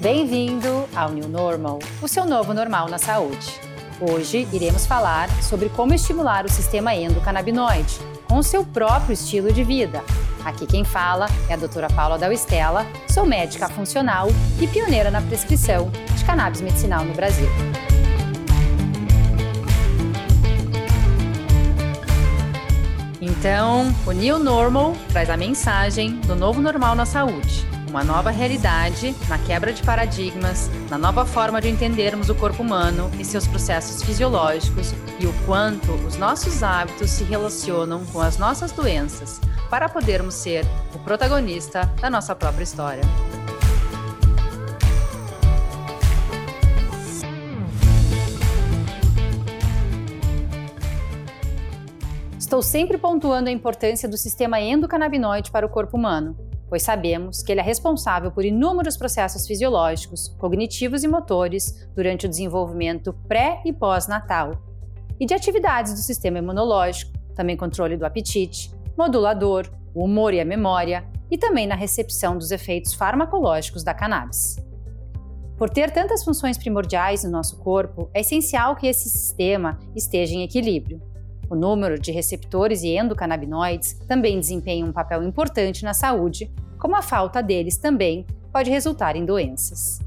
Bem-vindo ao New Normal, o seu novo normal na saúde. Hoje iremos falar sobre como estimular o sistema endocannabinoide com o seu próprio estilo de vida. Aqui quem fala é a doutora Paula Dalstella, sou médica funcional e pioneira na prescrição de cannabis medicinal no Brasil. Então, o New Normal traz a mensagem do novo normal na saúde uma nova realidade, na quebra de paradigmas, na nova forma de entendermos o corpo humano e seus processos fisiológicos e o quanto os nossos hábitos se relacionam com as nossas doenças, para podermos ser o protagonista da nossa própria história. Estou sempre pontuando a importância do sistema endocannabinoide para o corpo humano pois sabemos que ele é responsável por inúmeros processos fisiológicos, cognitivos e motores durante o desenvolvimento pré e pós-natal, e de atividades do sistema imunológico, também controle do apetite, modulador, o humor e a memória, e também na recepção dos efeitos farmacológicos da cannabis. Por ter tantas funções primordiais no nosso corpo, é essencial que esse sistema esteja em equilíbrio. O número de receptores e endocannabinoides também desempenha um papel importante na saúde, como a falta deles também pode resultar em doenças.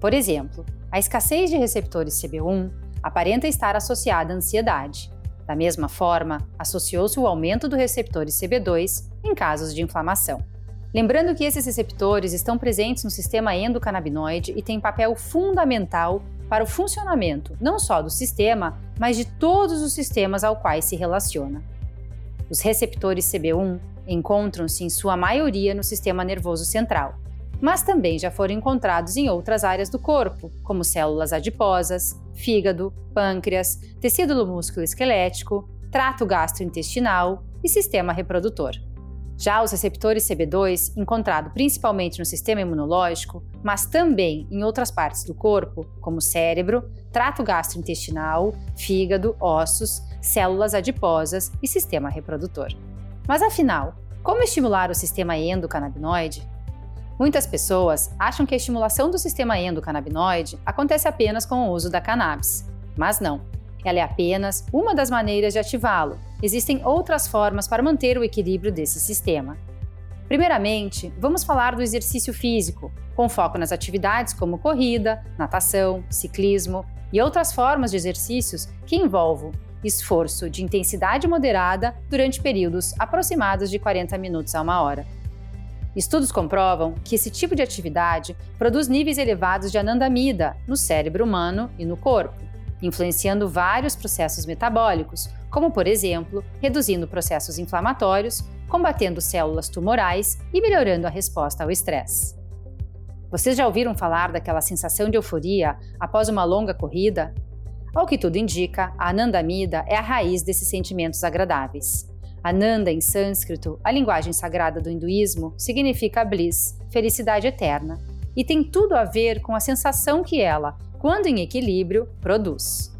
Por exemplo, a escassez de receptores CB1 aparenta estar associada à ansiedade. Da mesma forma, associou-se o aumento do receptor CB2 em casos de inflamação. Lembrando que esses receptores estão presentes no sistema endocannabinoide e têm papel fundamental para o funcionamento não só do sistema, mas de todos os sistemas ao quais se relaciona. Os receptores CB1 encontram-se em sua maioria no sistema nervoso central, mas também já foram encontrados em outras áreas do corpo, como células adiposas, fígado, pâncreas, tecido músculo esquelético, trato gastrointestinal e sistema reprodutor. Já os receptores CB2, encontrado principalmente no sistema imunológico, mas também em outras partes do corpo, como cérebro, trato gastrointestinal, fígado, ossos, células adiposas e sistema reprodutor. Mas afinal, como estimular o sistema endocannabinoide? Muitas pessoas acham que a estimulação do sistema endocannabinoide acontece apenas com o uso da cannabis, mas não. Ela é apenas uma das maneiras de ativá-lo. Existem outras formas para manter o equilíbrio desse sistema. Primeiramente, vamos falar do exercício físico, com foco nas atividades como corrida, natação, ciclismo e outras formas de exercícios que envolvam esforço de intensidade moderada durante períodos aproximados de 40 minutos a uma hora. Estudos comprovam que esse tipo de atividade produz níveis elevados de anandamida no cérebro humano e no corpo influenciando vários processos metabólicos, como, por exemplo, reduzindo processos inflamatórios, combatendo células tumorais e melhorando a resposta ao estresse. Vocês já ouviram falar daquela sensação de euforia após uma longa corrida? Ao que tudo indica, a anandamida é a raiz desses sentimentos agradáveis. Ananda, em sânscrito, a linguagem sagrada do hinduísmo, significa bliss, felicidade eterna, e tem tudo a ver com a sensação que ela, quando em equilíbrio, produz.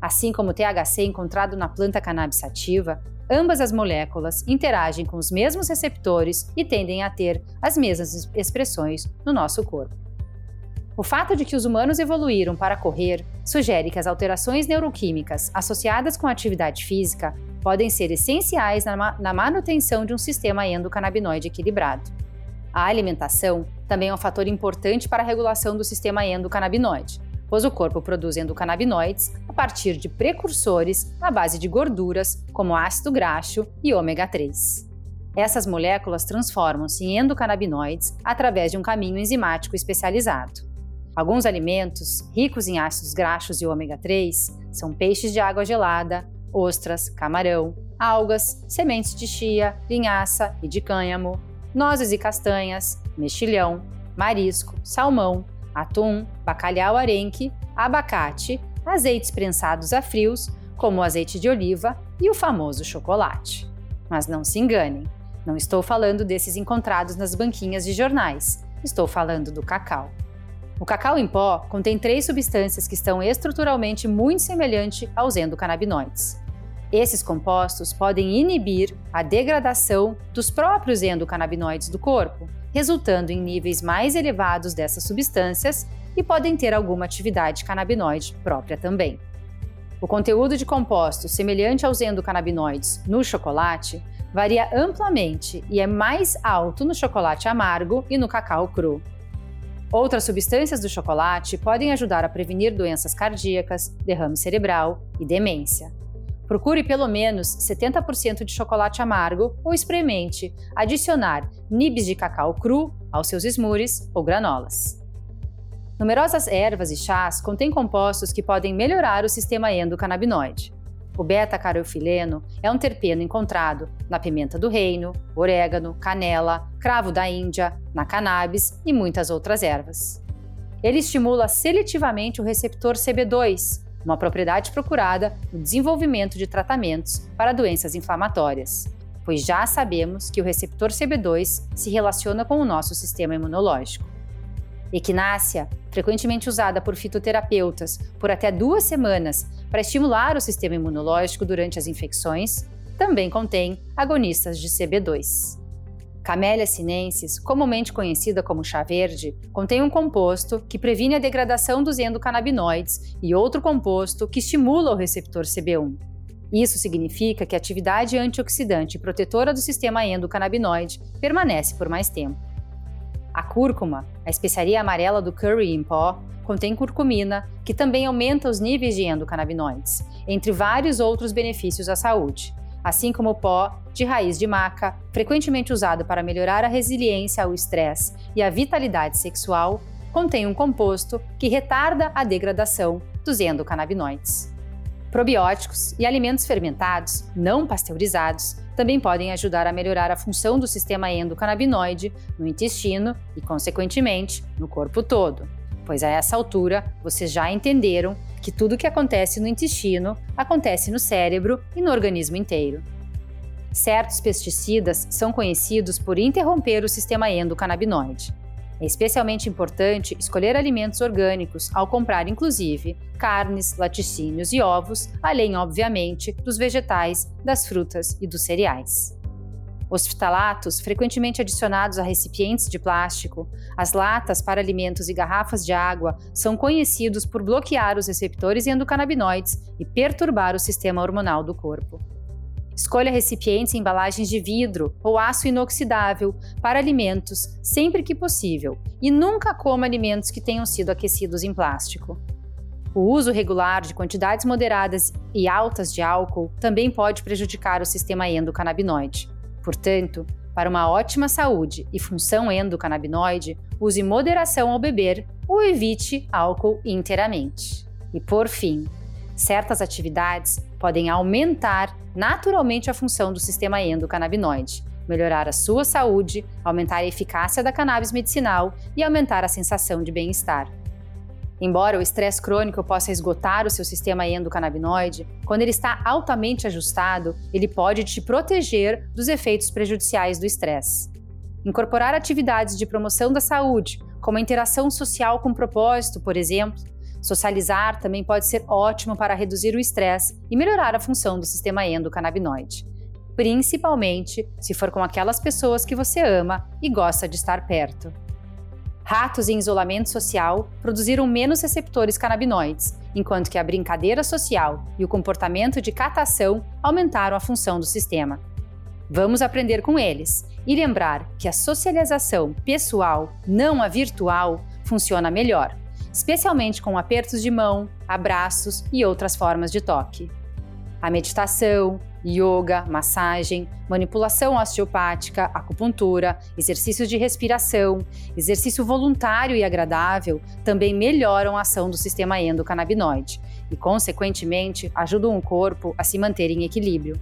Assim como o THC encontrado na planta cannabis sativa, ambas as moléculas interagem com os mesmos receptores e tendem a ter as mesmas expressões no nosso corpo. O fato de que os humanos evoluíram para correr sugere que as alterações neuroquímicas associadas com a atividade física podem ser essenciais na manutenção de um sistema endocannabinoide equilibrado. A alimentação também é um fator importante para a regulação do sistema endocannabinoide, pois o corpo produz endocannabinoides a partir de precursores à base de gorduras, como ácido graxo e ômega 3. Essas moléculas transformam-se em endocannabinoides através de um caminho enzimático especializado. Alguns alimentos ricos em ácidos graxos e ômega 3 são peixes de água gelada, ostras, camarão, algas, sementes de chia, linhaça e de cânhamo, nozes e castanhas, mexilhão, marisco, salmão, atum, bacalhau arenque, abacate, azeites prensados a frios, como o azeite de oliva e o famoso chocolate. Mas não se enganem, não estou falando desses encontrados nas banquinhas de jornais, estou falando do cacau. O cacau em pó contém três substâncias que estão estruturalmente muito semelhantes aos endocannabinoides. Esses compostos podem inibir a degradação dos próprios endocannabinoides do corpo, resultando em níveis mais elevados dessas substâncias e podem ter alguma atividade canabinoide própria também. O conteúdo de compostos semelhante aos endocannabinoides no chocolate varia amplamente e é mais alto no chocolate amargo e no cacau cru. Outras substâncias do chocolate podem ajudar a prevenir doenças cardíacas, derrame cerebral e demência. Procure pelo menos 70% de chocolate amargo ou experimente adicionar nibs de cacau cru aos seus smooths ou granolas. Numerosas ervas e chás contêm compostos que podem melhorar o sistema endocannabinoide. O beta-carofileno é um terpeno encontrado na pimenta do reino, orégano, canela, cravo da Índia, na cannabis e muitas outras ervas. Ele estimula seletivamente o receptor CB2, uma propriedade procurada no desenvolvimento de tratamentos para doenças inflamatórias, pois já sabemos que o receptor CB2 se relaciona com o nosso sistema imunológico. Equinácea, frequentemente usada por fitoterapeutas por até duas semanas para estimular o sistema imunológico durante as infecções, também contém agonistas de CB2. Camellia sinensis, comumente conhecida como chá verde, contém um composto que previne a degradação dos endocannabinoides e outro composto que estimula o receptor CB1. Isso significa que a atividade antioxidante e protetora do sistema endocannabinoide permanece por mais tempo. A cúrcuma, a especiaria amarela do curry em pó, contém curcumina, que também aumenta os níveis de endocannabinoides, entre vários outros benefícios à saúde assim como o pó de raiz de maca, frequentemente usado para melhorar a resiliência ao estresse e a vitalidade sexual, contém um composto que retarda a degradação dos endocannabinoides. Probióticos e alimentos fermentados, não pasteurizados, também podem ajudar a melhorar a função do sistema endocannabinoide no intestino e, consequentemente, no corpo todo, pois a essa altura vocês já entenderam que tudo o que acontece no intestino acontece no cérebro e no organismo inteiro. Certos pesticidas são conhecidos por interromper o sistema endocannabinoide. É especialmente importante escolher alimentos orgânicos ao comprar, inclusive, carnes, laticínios e ovos, além, obviamente, dos vegetais, das frutas e dos cereais. Os fitalatos, frequentemente adicionados a recipientes de plástico, as latas para alimentos e garrafas de água são conhecidos por bloquear os receptores endocannabinoides e perturbar o sistema hormonal do corpo. Escolha recipientes e embalagens de vidro ou aço inoxidável para alimentos sempre que possível e nunca coma alimentos que tenham sido aquecidos em plástico. O uso regular de quantidades moderadas e altas de álcool também pode prejudicar o sistema endocannabinoide. Portanto, para uma ótima saúde e função endocannabinoide, use moderação ao beber ou evite álcool inteiramente. E por fim, certas atividades podem aumentar naturalmente a função do sistema endocannabinoide, melhorar a sua saúde, aumentar a eficácia da cannabis medicinal e aumentar a sensação de bem-estar. Embora o estresse crônico possa esgotar o seu sistema endocannabinoide, quando ele está altamente ajustado, ele pode te proteger dos efeitos prejudiciais do estresse. Incorporar atividades de promoção da saúde, como a interação social com propósito, por exemplo, socializar também pode ser ótimo para reduzir o estresse e melhorar a função do sistema endocannabinoide, principalmente se for com aquelas pessoas que você ama e gosta de estar perto. Ratos em isolamento social produziram menos receptores canabinoides, enquanto que a brincadeira social e o comportamento de catação aumentaram a função do sistema. Vamos aprender com eles e lembrar que a socialização pessoal, não a virtual, funciona melhor, especialmente com apertos de mão, abraços e outras formas de toque. A meditação, yoga, massagem, manipulação osteopática, acupuntura, exercícios de respiração, exercício voluntário e agradável também melhoram a ação do sistema endocannabinoide e, consequentemente, ajudam o corpo a se manter em equilíbrio.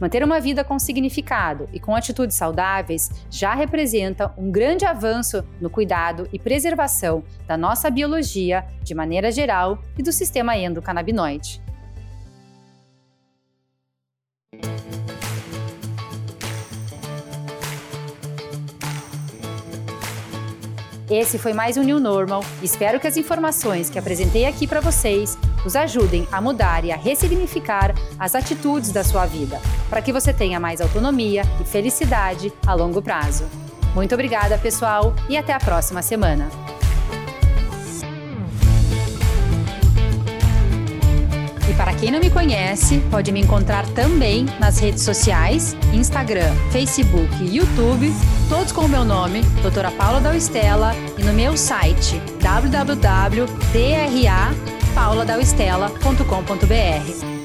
Manter uma vida com significado e com atitudes saudáveis já representa um grande avanço no cuidado e preservação da nossa biologia de maneira geral e do sistema endocannabinoide. Esse foi mais um New Normal. Espero que as informações que apresentei aqui para vocês os ajudem a mudar e a ressignificar as atitudes da sua vida, para que você tenha mais autonomia e felicidade a longo prazo. Muito obrigada, pessoal, e até a próxima semana. Para quem não me conhece, pode me encontrar também nas redes sociais, Instagram, Facebook e YouTube, todos com o meu nome, Doutora Paula Dalstella, e no meu site www.drapauladalstella.com.br.